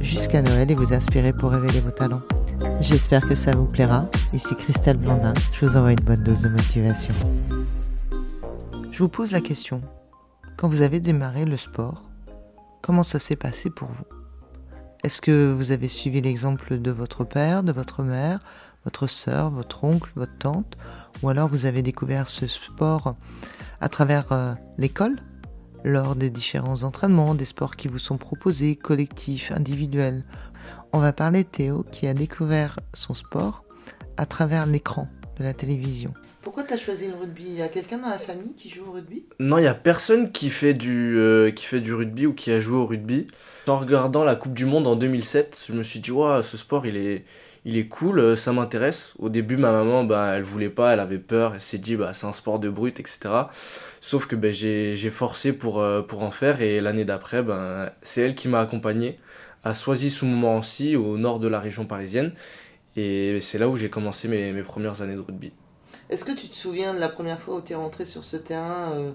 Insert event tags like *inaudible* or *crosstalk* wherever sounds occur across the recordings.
jusqu'à Noël et vous inspirer pour révéler vos talents. J'espère que ça vous plaira. Ici Christelle Blandin, je vous envoie une bonne dose de motivation. Je vous pose la question. Quand vous avez démarré le sport, comment ça s'est passé pour vous? Est-ce que vous avez suivi l'exemple de votre père, de votre mère, votre sœur, votre oncle, votre tante? Ou alors vous avez découvert ce sport à travers euh, l'école? Lors des différents entraînements, des sports qui vous sont proposés, collectifs, individuels. On va parler de Théo qui a découvert son sport à travers l'écran de la télévision. Pourquoi tu as choisi le rugby? Il y a quelqu'un dans la famille qui joue au rugby? Non, il n'y a personne qui fait, du, euh, qui fait du rugby ou qui a joué au rugby. En regardant la Coupe du Monde en 2007, je me suis dit, ouais, ce sport, il est, il est cool, euh, ça m'intéresse. Au début, ma maman, bah, elle voulait pas, elle avait peur, elle s'est dit, bah, c'est un sport de brut, etc. Sauf que bah, j'ai forcé pour, euh, pour en faire et l'année d'après, bah, c'est elle qui m'a accompagné à Soisy-sous-Montmorency, au nord de la région parisienne. Et c'est là où j'ai commencé mes, mes, premières années de rugby. Est-ce que tu te souviens de la première fois où tu es rentré sur ce terrain euh,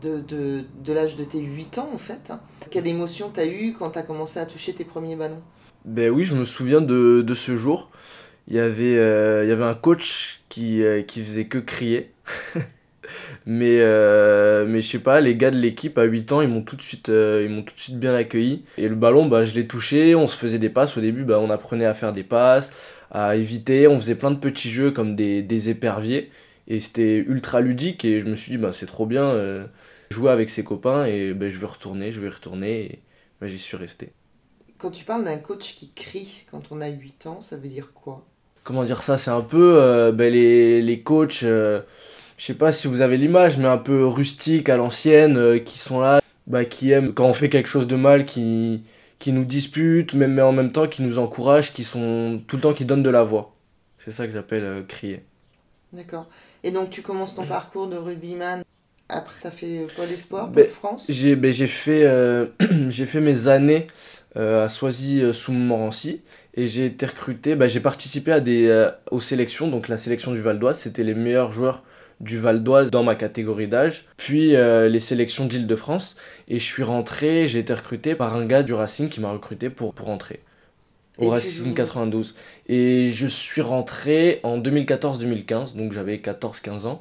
de, de, de l'âge de tes 8 ans en fait Quelle émotion tu as eu quand tu as commencé à toucher tes premiers ballons? Ben oui, je me souviens de, ce jour. Il y avait, euh, il y avait un coach qui, euh, faisait que crier. *laughs* mais, euh, mais je sais pas, les gars de l'équipe à 8 ans, ils m'ont tout, de suite, bien accueilli. Et le ballon, bah, je l'ai touché, on se faisait des passes. Au début, bah, on apprenait à faire des passes, à éviter. On faisait plein de petits jeux comme des, éperviers. Et c'était ultra ludique. Et je me suis dit, bah, c'est trop bien jouer avec ses copains. Et bah, je vais retourner, je vais retourner. Et bah, j'y suis resté. Quand tu parles d'un coach qui crie quand on a 8 ans, ça veut dire quoi? Comment dire ça? C'est un peu euh, ben, les, les coachs, euh, je sais pas si vous avez l'image, mais un peu rustiques à l'ancienne, euh, qui sont là, bah, qui aiment quand on fait quelque chose de mal, qui, qui nous disputent, même, mais en même temps qui nous encouragent, qui sont tout le temps qui donnent de la voix. C'est ça que j'appelle crier. D'accord. Et donc tu commences ton parcours de rugbyman après, tu as fait quoi les sports, ben, France? J'ai ben, fait, *clears throat* j'ai fait mes années euh, à Soisy-sous-Montmorency et j'ai été recruté, bah, j'ai participé à des, euh, aux sélections, donc la sélection du Val d'Oise, c'était les meilleurs joueurs du Val d'Oise dans ma catégorie d'âge, puis euh, les sélections d'Île-de-France. Et je suis rentré, j'ai été recruté par un gars du Racing qui m'a recruté pour, pour rentrer. Au Racing 92. Et je suis rentré en 2014-2015, donc j'avais 14-15 ans,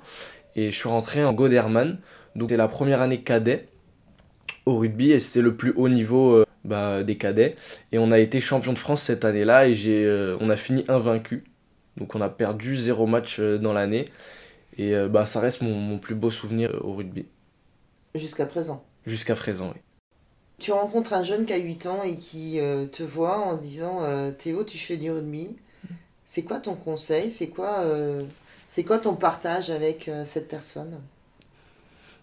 et je suis rentré en Goderman, donc c'est la première année cadet au rugby. Et c'est le plus haut niveau bah, des cadets. Et on a été champion de France cette année-là et j'ai, euh, on a fini invaincu. Donc on a perdu zéro match euh, dans l'année. Et euh, bah, ça reste mon, mon, plus beau souvenir au rugby. Jusqu'à présent Jusqu'à présent, oui. Tu rencontres un jeune qui a 8 ans et qui te voit en disant Théo, tu fais du rugby. C'est quoi ton conseil? C'est quoi, c'est quoi ton partage avec cette personne?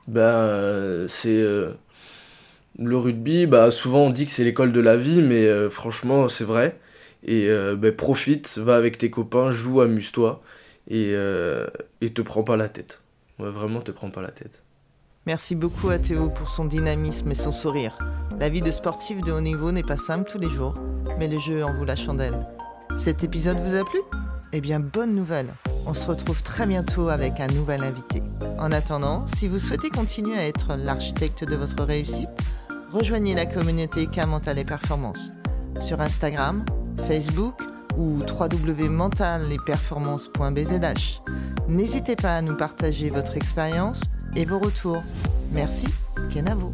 Ben, c'est le rugby, bah, souvent on dit que c'est l'école de la vie, mais euh, franchement, c'est vrai. Et euh, bah, profite, va avec tes copains, joue, amuse-toi. Et, euh, et te prends pas la tête. Ouais, vraiment, te prends pas la tête. Merci beaucoup à Théo pour son dynamisme et son sourire. La vie de sportif de haut niveau n'est pas simple tous les jours, mais le jeu en vaut la chandelle. Cet épisode vous a plu? Eh bien, bonne nouvelle On se retrouve très bientôt avec un nouvel invité. En attendant, si vous souhaitez continuer à être l'architecte de votre réussite, rejoignez la communauté K Mental et Performance sur Instagram, Facebook ou www.mentalesperformances.bzh. N'hésitez pas à nous partager votre expérience et vos retours. Merci, Kenavo.